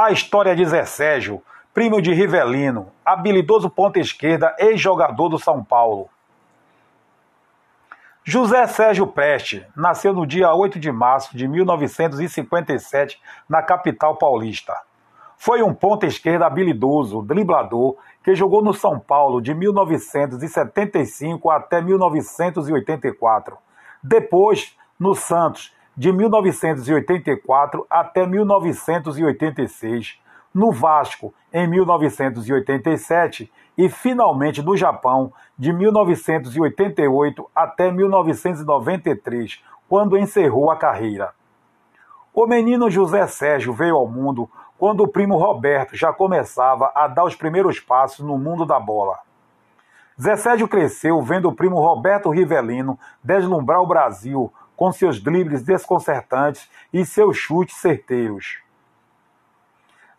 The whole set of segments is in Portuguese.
A história de Zé Sérgio, primo de Rivelino, habilidoso ponta esquerda, ex-jogador do São Paulo. José Sérgio Preste nasceu no dia 8 de março de 1957 na capital paulista. Foi um ponta esquerda habilidoso, driblador, que jogou no São Paulo de 1975 até 1984. Depois, no Santos, de 1984 até 1986. No Vasco, em 1987. E, finalmente, no Japão, de 1988 até 1993, quando encerrou a carreira. O menino José Sérgio veio ao mundo quando o primo Roberto já começava a dar os primeiros passos no mundo da bola. Zé Sérgio cresceu vendo o primo Roberto Rivelino deslumbrar o Brasil com seus dribles desconcertantes e seus chutes certeiros.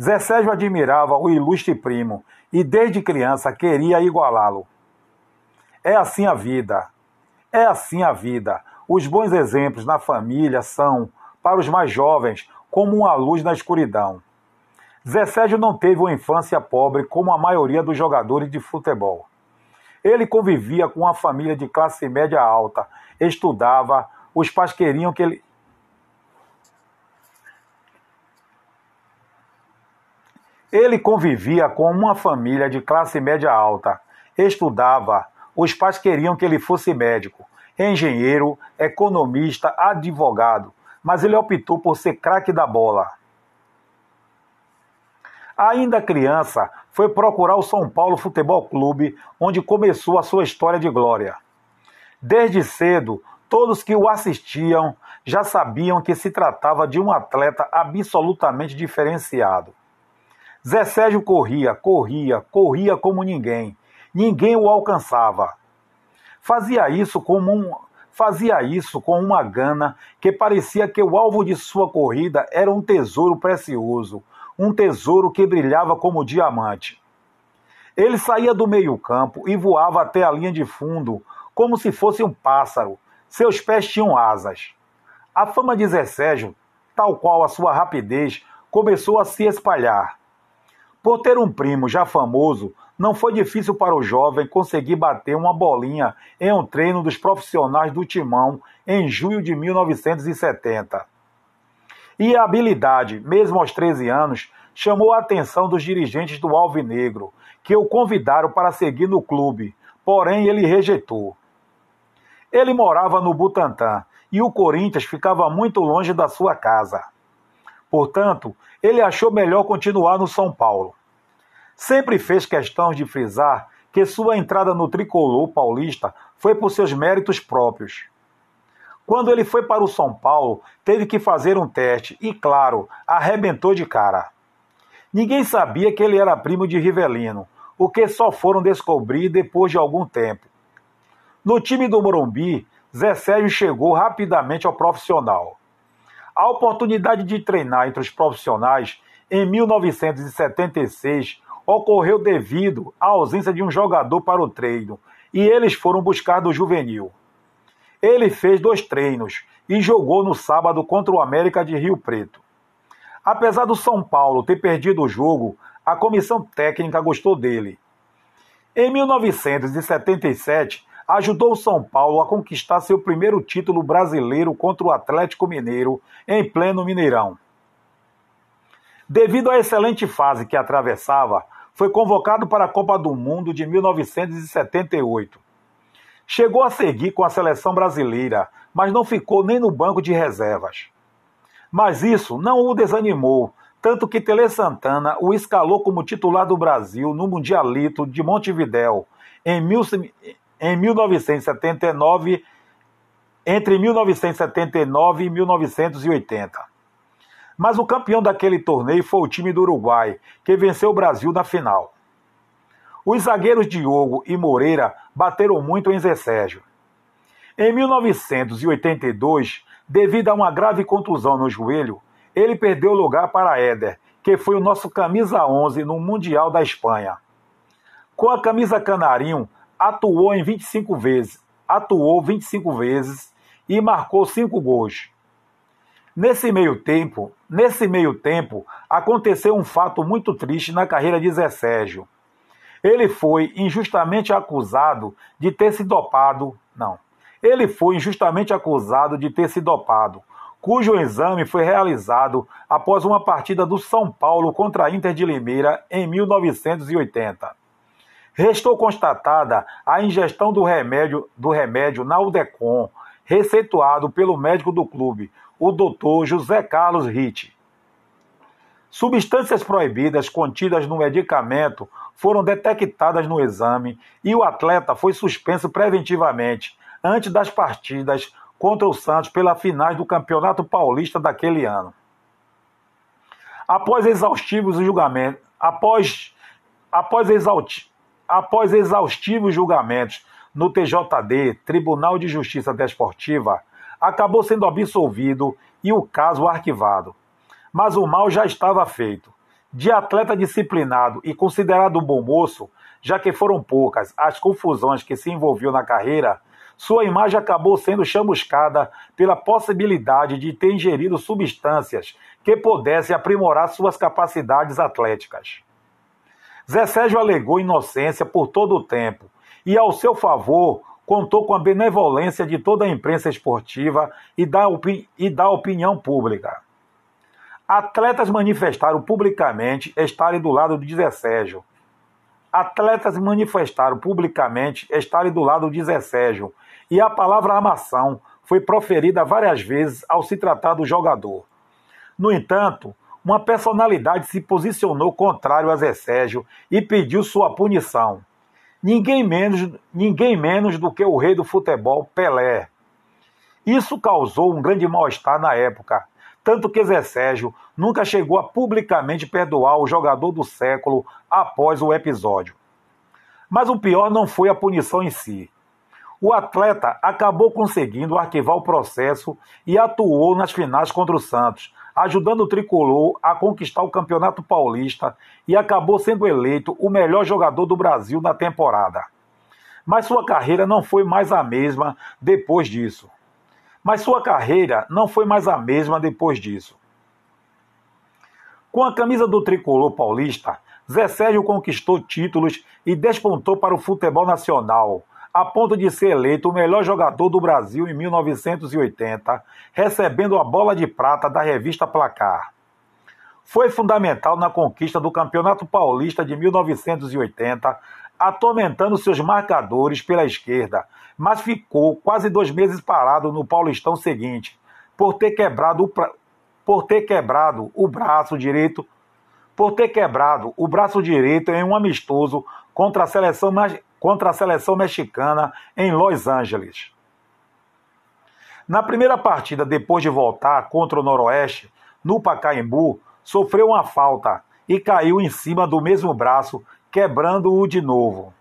Zé Sérgio admirava o ilustre primo e desde criança queria igualá-lo. É assim a vida. É assim a vida. Os bons exemplos na família são, para os mais jovens, como uma luz na escuridão. Zé Sérgio não teve uma infância pobre como a maioria dos jogadores de futebol. Ele convivia com uma família de classe média alta, estudava, os pais queriam que ele. Ele convivia com uma família de classe média alta, estudava, os pais queriam que ele fosse médico, engenheiro, economista, advogado, mas ele optou por ser craque da bola. Ainda criança, foi procurar o São Paulo Futebol Clube, onde começou a sua história de glória. Desde cedo, todos que o assistiam já sabiam que se tratava de um atleta absolutamente diferenciado. Zé Sérgio corria, corria, corria como ninguém. Ninguém o alcançava. Fazia isso como um, fazia isso com uma gana que parecia que o alvo de sua corrida era um tesouro precioso, um tesouro que brilhava como diamante. Ele saía do meio-campo e voava até a linha de fundo, como se fosse um pássaro. Seus pés tinham asas. A fama de Zé Sérgio, tal qual a sua rapidez, começou a se espalhar. Por ter um primo já famoso, não foi difícil para o jovem conseguir bater uma bolinha em um treino dos profissionais do Timão em julho de 1970. E a habilidade, mesmo aos 13 anos, chamou a atenção dos dirigentes do Alvinegro, que o convidaram para seguir no clube, porém ele rejeitou. Ele morava no Butantã e o Corinthians ficava muito longe da sua casa. Portanto, ele achou melhor continuar no São Paulo. Sempre fez questão de frisar que sua entrada no tricolor paulista foi por seus méritos próprios. Quando ele foi para o São Paulo, teve que fazer um teste e, claro, arrebentou de cara. Ninguém sabia que ele era primo de Rivelino, o que só foram descobrir depois de algum tempo. No time do Morumbi, Zé Sérgio chegou rapidamente ao profissional. A oportunidade de treinar entre os profissionais em 1976 ocorreu devido à ausência de um jogador para o treino e eles foram buscar do juvenil. Ele fez dois treinos e jogou no sábado contra o América de Rio Preto. Apesar do São Paulo ter perdido o jogo, a comissão técnica gostou dele. Em 1977, ajudou o São Paulo a conquistar seu primeiro título brasileiro contra o Atlético Mineiro em pleno Mineirão. Devido à excelente fase que atravessava, foi convocado para a Copa do Mundo de 1978. Chegou a seguir com a seleção brasileira, mas não ficou nem no banco de reservas. Mas isso não o desanimou, tanto que Tele Santana o escalou como titular do Brasil no Mundialito de Montevidéu em, mil, em 1979, entre 1979 e 1980. Mas o campeão daquele torneio foi o time do Uruguai, que venceu o Brasil na final. Os zagueiros Diogo e Moreira bateram muito em Zé Sérgio. Em 1982, devido a uma grave contusão no joelho, ele perdeu o lugar para Éder, que foi o nosso camisa 11 no Mundial da Espanha. Com a camisa canarinho, atuou em 25 vezes, atuou 25 vezes e marcou 5 gols. Nesse meio tempo, Nesse meio tempo, aconteceu um fato muito triste na carreira de Zé Sérgio. Ele foi injustamente acusado de ter se dopado. Não. Ele foi injustamente acusado de ter se dopado, cujo exame foi realizado após uma partida do São Paulo contra a Inter de Limeira em 1980. Restou constatada a ingestão do remédio, do remédio Naldecon, receituado pelo médico do clube, o Dr. José Carlos Ritt. Substâncias proibidas contidas no medicamento foram detectadas no exame e o atleta foi suspenso preventivamente antes das partidas contra o Santos pela finais do Campeonato Paulista daquele ano. Após exaustivos julgamentos, após, após, após exaustivos julgamentos no TJD, Tribunal de Justiça Desportiva, acabou sendo absolvido e o caso arquivado. Mas o mal já estava feito. De atleta disciplinado e considerado bom moço, já que foram poucas as confusões que se envolviam na carreira, sua imagem acabou sendo chamuscada pela possibilidade de ter ingerido substâncias que pudessem aprimorar suas capacidades atléticas. Zé Sérgio alegou inocência por todo o tempo e, ao seu favor, contou com a benevolência de toda a imprensa esportiva e da, e da opinião pública. Atletas manifestaram publicamente estarem do lado de Zé Sérgio. Atletas manifestaram publicamente estarem do lado de Zé Sérgio e a palavra armação foi proferida várias vezes ao se tratar do jogador. No entanto, uma personalidade se posicionou contrário a Zé Sérgio e pediu sua punição ninguém menos, ninguém menos do que o rei do futebol, Pelé. Isso causou um grande mal-estar na época, tanto que Zé Sérgio nunca chegou a publicamente perdoar o jogador do século após o episódio. Mas o pior não foi a punição em si. O atleta acabou conseguindo arquivar o processo e atuou nas finais contra o Santos, ajudando o tricolor a conquistar o Campeonato Paulista e acabou sendo eleito o melhor jogador do Brasil na temporada. Mas sua carreira não foi mais a mesma depois disso. Mas sua carreira não foi mais a mesma depois disso. Com a camisa do tricolor paulista, Zé Sérgio conquistou títulos e despontou para o futebol nacional, a ponto de ser eleito o melhor jogador do Brasil em 1980, recebendo a bola de prata da revista Placar. Foi fundamental na conquista do Campeonato Paulista de 1980, atormentando seus marcadores pela esquerda, mas ficou quase dois meses parado no Paulistão seguinte, por ter quebrado o, pra... por ter quebrado o braço direito por ter quebrado o braço direito em um amistoso contra a seleção contra a seleção mexicana em Los Angeles. Na primeira partida, depois de voltar contra o Noroeste, no Pacaembu, sofreu uma falta e caiu em cima do mesmo braço, quebrando-o de novo.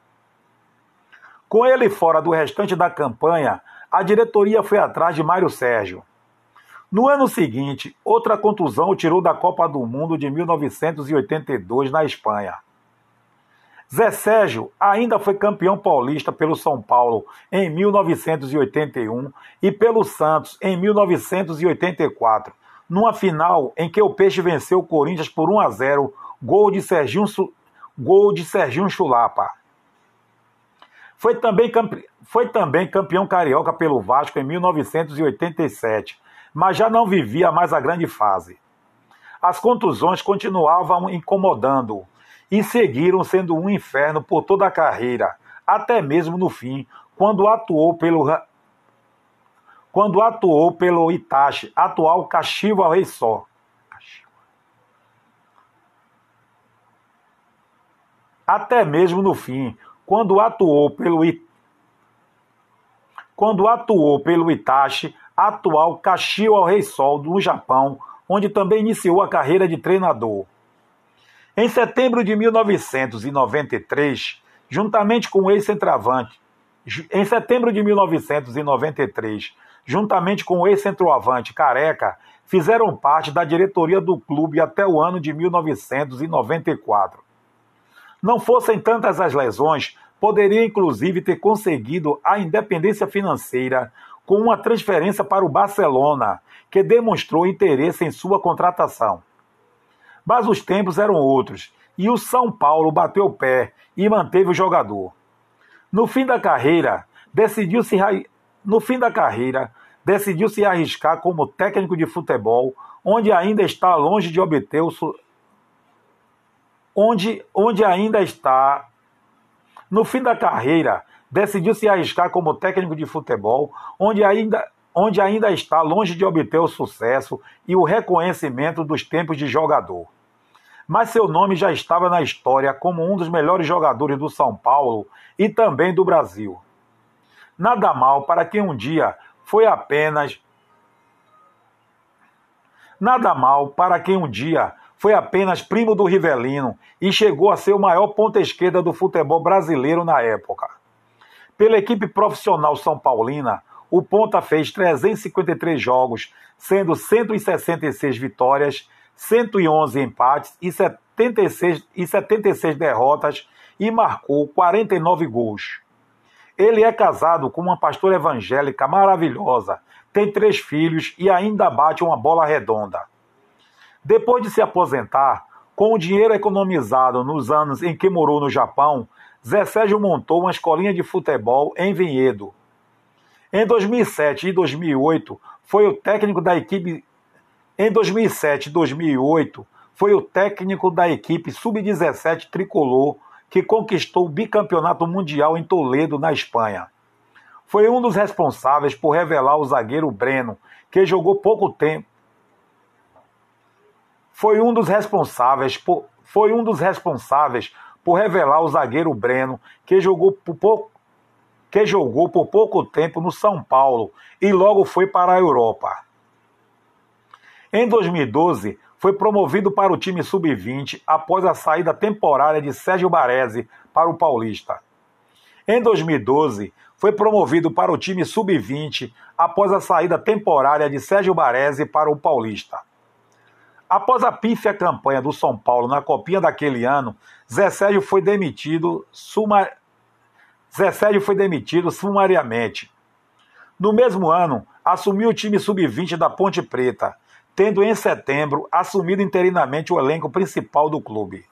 Com ele fora do restante da campanha, a diretoria foi atrás de Mário Sérgio. No ano seguinte, outra contusão o tirou da Copa do Mundo de 1982 na Espanha. Zé Sérgio ainda foi campeão paulista pelo São Paulo em 1981 e pelo Santos em 1984, numa final em que o Peixe venceu o Corinthians por 1 a 0, gol de Serginho, gol de Serginho Chulapa. Foi também, foi também campeão carioca pelo Vasco em 1987, mas já não vivia mais a grande fase. As contusões continuavam incomodando-o e seguiram sendo um inferno por toda a carreira, até mesmo no fim, quando atuou pelo quando atuou pelo Itachi, atual Rei Só. Até mesmo no fim, quando atuou pelo quando atuou pelo Itachi, atual Kashiwa Rei Sol no Japão, onde também iniciou a carreira de treinador. Em setembro de 1993, juntamente com o ex-centroavante, em setembro de 1993, juntamente com o ex-centroavante Careca, fizeram parte da diretoria do clube até o ano de 1994. Não fossem tantas as lesões, poderia inclusive ter conseguido a independência financeira, com uma transferência para o Barcelona, que demonstrou interesse em sua contratação. Mas os tempos eram outros e o São Paulo bateu o pé e manteve o jogador. No fim da carreira, decidiu se no fim da carreira, decidiu se arriscar como técnico de futebol, onde ainda está longe de obter o onde, onde ainda está no fim da carreira, decidiu se arriscar como técnico de futebol, onde ainda onde ainda está longe de obter o sucesso e o reconhecimento dos tempos de jogador mas seu nome já estava na história como um dos melhores jogadores do São Paulo e também do Brasil. Nada mal para quem um dia foi apenas. Nada mal para quem um dia foi apenas primo do Rivelino e chegou a ser o maior ponta esquerda do futebol brasileiro na época. Pela equipe profissional São Paulina, o ponta fez 353 jogos, sendo 166 vitórias 111 empates e 76, e 76 derrotas e marcou 49 gols. Ele é casado com uma pastora evangélica maravilhosa, tem três filhos e ainda bate uma bola redonda. Depois de se aposentar, com o dinheiro economizado nos anos em que morou no Japão, Zé Sérgio montou uma escolinha de futebol em Vinhedo. Em 2007 e 2008, foi o técnico da equipe em 2007 e 2008, foi o técnico da equipe sub-17 tricolor que conquistou o bicampeonato mundial em Toledo, na Espanha. Foi um dos responsáveis por revelar o zagueiro Breno, que jogou pouco tempo. Foi um dos responsáveis por, foi um dos responsáveis por revelar o zagueiro Breno, que jogou por pouco que jogou por pouco tempo no São Paulo e logo foi para a Europa. Em 2012, foi promovido para o time sub-20 após a saída temporária de Sérgio Baresi para o Paulista. Em 2012, foi promovido para o time sub-20 após a saída temporária de Sérgio Baresi para o Paulista. Após a pífia campanha do São Paulo na copinha daquele ano, Zé Sérgio foi demitido, suma... Zé Sérgio foi demitido sumariamente. No mesmo ano, assumiu o time sub-20 da Ponte Preta tendo em setembro assumido interinamente o elenco principal do clube.